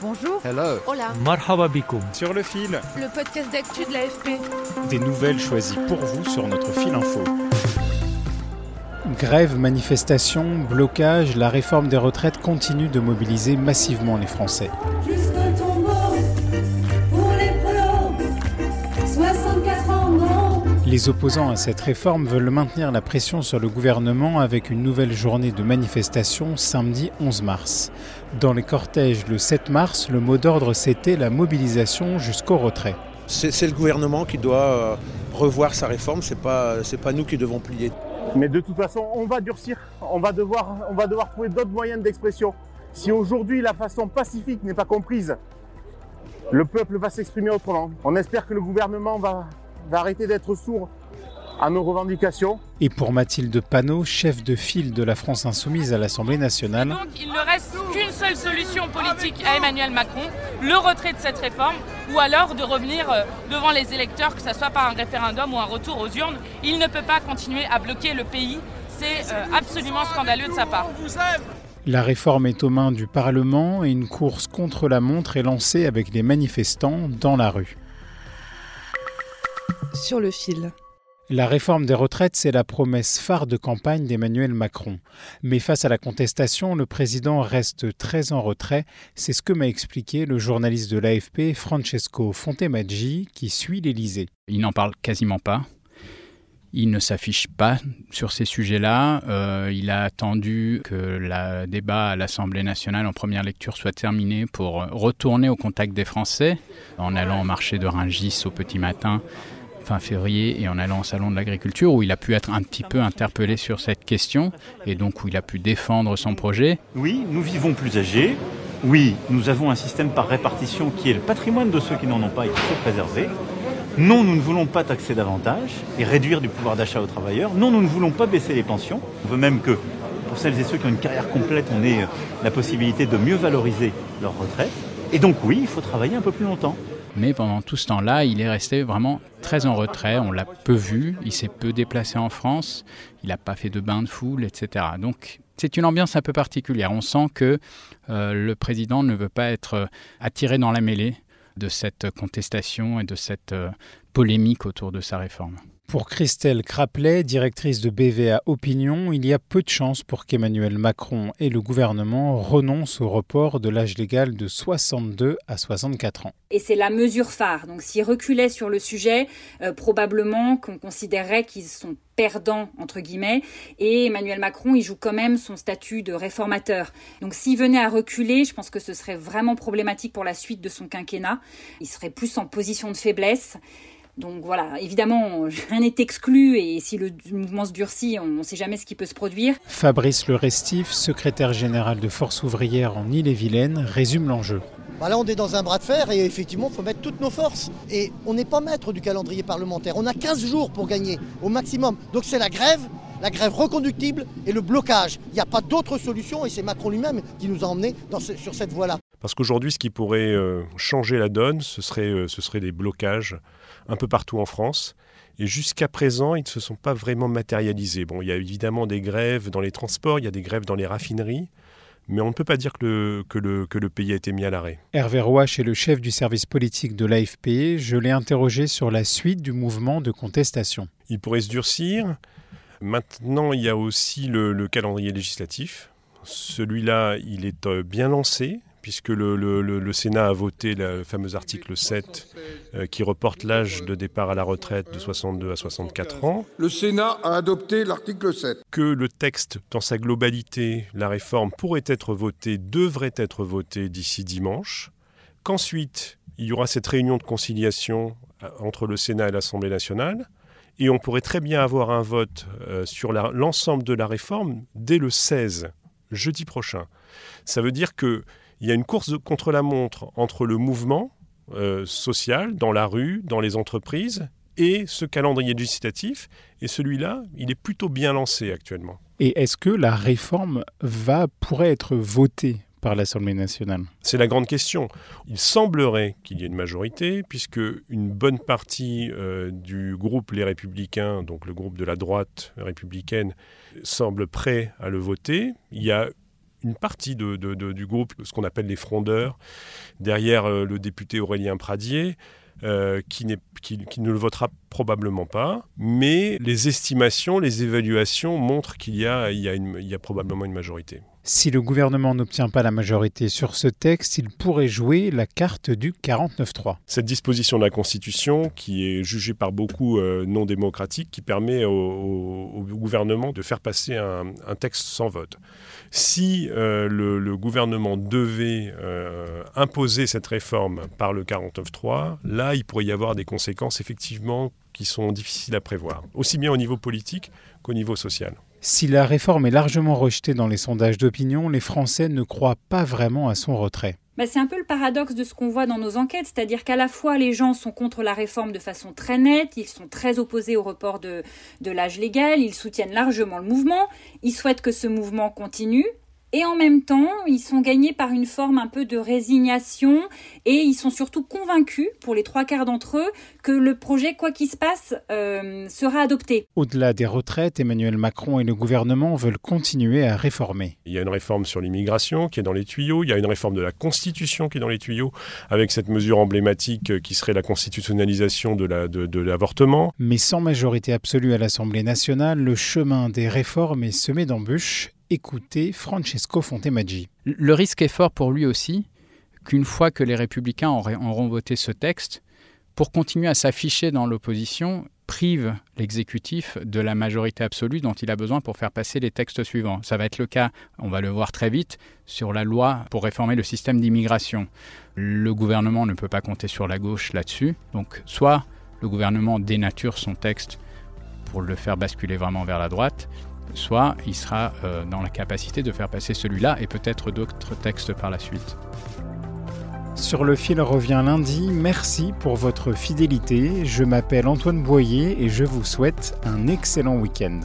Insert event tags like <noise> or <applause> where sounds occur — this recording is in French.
Bonjour. Hello. Hola. Marhaba Sur le fil. Le podcast d'actu de l'AFP. Des nouvelles choisies pour vous sur notre fil info. Grève, manifestation, blocage, la réforme des retraites continue de mobiliser massivement les Français. Les opposants à cette réforme veulent maintenir la pression sur le gouvernement avec une nouvelle journée de manifestation samedi 11 mars. Dans les cortèges le 7 mars, le mot d'ordre c'était la mobilisation jusqu'au retrait. C'est le gouvernement qui doit euh, revoir sa réforme, c'est pas, pas nous qui devons plier. Mais de toute façon, on va durcir. On va devoir, on va devoir trouver d'autres moyens d'expression. Si aujourd'hui la façon pacifique n'est pas comprise, le peuple va s'exprimer autrement. On espère que le gouvernement va, va arrêter d'être sourd à nos revendications. Et pour Mathilde Panot, chef de file de la France Insoumise à l'Assemblée nationale, Donc il ne reste qu'une seule solution politique à Emmanuel Macron, le retrait de cette réforme, ou alors de revenir euh, devant les électeurs, que ce soit par un référendum ou un retour aux urnes. Il ne peut pas continuer à bloquer le pays. C'est euh, absolument scandaleux de sa part. la réforme est aux mains du Parlement et une course contre la montre est lancée avec les manifestants dans la rue. Sur le fil. La réforme des retraites, c'est la promesse phare de campagne d'Emmanuel Macron. Mais face à la contestation, le président reste très en retrait. C'est ce que m'a expliqué le journaliste de l'AFP, Francesco Fontemaggi, qui suit l'Élysée. Il n'en parle quasiment pas. Il ne s'affiche pas sur ces sujets-là. Euh, il a attendu que le débat à l'Assemblée nationale en première lecture soit terminé pour retourner au contact des Français, en allant au marché de Rungis au petit matin fin février et en allant au salon de l'agriculture où il a pu être un petit peu interpellé sur cette question et donc où il a pu défendre son projet. Oui, nous vivons plus âgés. Oui, nous avons un système par répartition qui est le patrimoine de ceux qui n'en ont pas et qu'il faut préserver. Non, nous ne voulons pas taxer davantage et réduire du pouvoir d'achat aux travailleurs. Non, nous ne voulons pas baisser les pensions. On veut même que pour celles et ceux qui ont une carrière complète, on ait la possibilité de mieux valoriser leur retraite. Et donc oui, il faut travailler un peu plus longtemps. Mais pendant tout ce temps-là, il est resté vraiment très en retrait. On l'a peu vu. Il s'est peu déplacé en France. Il n'a pas fait de bain de foule, etc. Donc c'est une ambiance un peu particulière. On sent que euh, le président ne veut pas être euh, attiré dans la mêlée de cette contestation et de cette euh, polémique autour de sa réforme. Pour Christelle Craplet, directrice de BVA Opinion, il y a peu de chances pour qu'Emmanuel Macron et le gouvernement renoncent au report de l'âge légal de 62 à 64 ans. Et c'est la mesure phare. Donc s'ils reculaient sur le sujet, euh, probablement qu'on considérerait qu'ils sont perdants, entre guillemets, et Emmanuel Macron, il joue quand même son statut de réformateur. Donc s'il venait à reculer, je pense que ce serait vraiment problématique pour la suite de son quinquennat. Il serait plus en position de faiblesse. Donc voilà, évidemment, <laughs> rien n'est exclu et si le mouvement se durcit, on ne sait jamais ce qui peut se produire. Fabrice Le Restif, secrétaire général de Force ouvrière en Ille-et-Vilaine, résume l'enjeu. Bah là, on est dans un bras de fer et effectivement, il faut mettre toutes nos forces. Et on n'est pas maître du calendrier parlementaire. On a 15 jours pour gagner au maximum. Donc c'est la grève, la grève reconductible et le blocage. Il n'y a pas d'autre solution et c'est Macron lui-même qui nous a emmenés dans ce- sur cette voie-là. Parce qu'aujourd'hui, ce qui pourrait euh, changer la donne, ce serait, euh, ce serait des blocages un peu partout en France. Et jusqu'à présent, ils ne se sont pas vraiment matérialisés. Bon, il y a évidemment des grèves dans les transports, il y a des grèves dans les raffineries, mais on ne peut pas dire que le, que le, que le pays a été mis à l'arrêt. Hervé Rouache est le chef du service politique de l'AFP. Je l'ai interrogé sur la suite du mouvement de contestation. Il pourrait se durcir. Maintenant, il y a aussi le, le calendrier législatif. Celui-là, il est euh, bien lancé, puisque le, le- le- le Sénat a voté le fameux article 7 euh, qui reporte l'âge de départ à la retraite de 62 à 64 ans. Le Sénat a adopté l'article 7. que le texte dans sa globalité, la réforme pourrait être votée, devrait être votée d'ici dimanche, qu'ensuite il y aura cette réunion de conciliation euh, entre le Sénat et l'Assemblée nationale, Et on pourrait très bien avoir un vote euh, sur l'ensemble de la réforme dès le 16, jeudi prochain. Ça veut dire qu'il y a une course contre la montre entre le mouvement euh, social, dans la rue, dans les entreprises, et ce calendrier législatif. Et celui-là, il est plutôt bien lancé actuellement. Et est-ce que la réforme va pourrait être votée par l'Assemblée nationale? C'est la grande question. Il semblerait qu'il y ait une majorité, puisque une bonne partie euh, du groupe Les Républicains, donc le groupe de la droite républicaine, semble prêt à le voter. Il y a une partie de, du groupe, ce qu'on appelle les frondeurs, derrière euh, le député Aurélien Pradier, euh, qui, qui, qui, ne le votera probablement pas, mais les estimations, les évaluations montrent qu'il y a probablement une majorité. Si le gouvernement n'obtient pas la majorité sur ce texte, il pourrait jouer la carte du 49-3. Cette disposition de la Constitution, qui est jugée par beaucoup euh, non démocratique, qui permet au, gouvernement de faire passer un, texte sans vote. Si euh, le, gouvernement devait euh, imposer cette réforme par le 49-3, là, il pourrait y avoir des conséquences effectivement qui sont difficiles à prévoir, aussi bien au niveau politique qu'au niveau social. Si la réforme est largement rejetée dans les sondages d'opinion, les Français ne croient pas vraiment à son retrait. Bah, c'est un peu le paradoxe de ce qu'on voit dans nos enquêtes, c'est-à-dire qu'à la fois les gens sont contre la réforme de façon très nette, ils sont très opposés au report de, de l'âge légal, ils soutiennent largement le mouvement, ils souhaitent que ce mouvement continue, et en même temps, ils sont gagnés par une forme un peu de résignation et ils sont surtout convaincus, pour les trois quarts d'entre eux, que le projet, quoi qu'il se passe, euh, sera adopté. Au-delà des retraites, Emmanuel Macron et le gouvernement veulent continuer à réformer. Il y a une réforme sur l'immigration qui est dans les tuyaux, il y a une réforme de la Constitution qui est dans les tuyaux, avec cette mesure emblématique qui serait la constitutionnalisation de l'avortement. La, de, Mais sans majorité absolue à l'Assemblée nationale, le chemin des réformes est semé d'embûches écouter Francesco Fontemaggi. Le risque est fort pour lui aussi qu'une fois que les républicains auront voté ce texte, pour continuer à s'afficher dans l'opposition, prive l'exécutif de la majorité absolue dont il a besoin pour faire passer les textes suivants. Ça va être le cas, on va le voir très vite, sur la loi pour réformer le système d'immigration. Le gouvernement ne peut pas compter sur la gauche là-dessus. Donc soit le gouvernement dénature son texte pour le faire basculer vraiment vers la droite, soit il sera euh, dans la capacité de faire passer celui-là et peut-être d'autres textes par la suite. Sur le fil revient lundi. Merci pour votre fidélité. Je m'appelle Antoine Boyer et je vous souhaite un excellent week-end.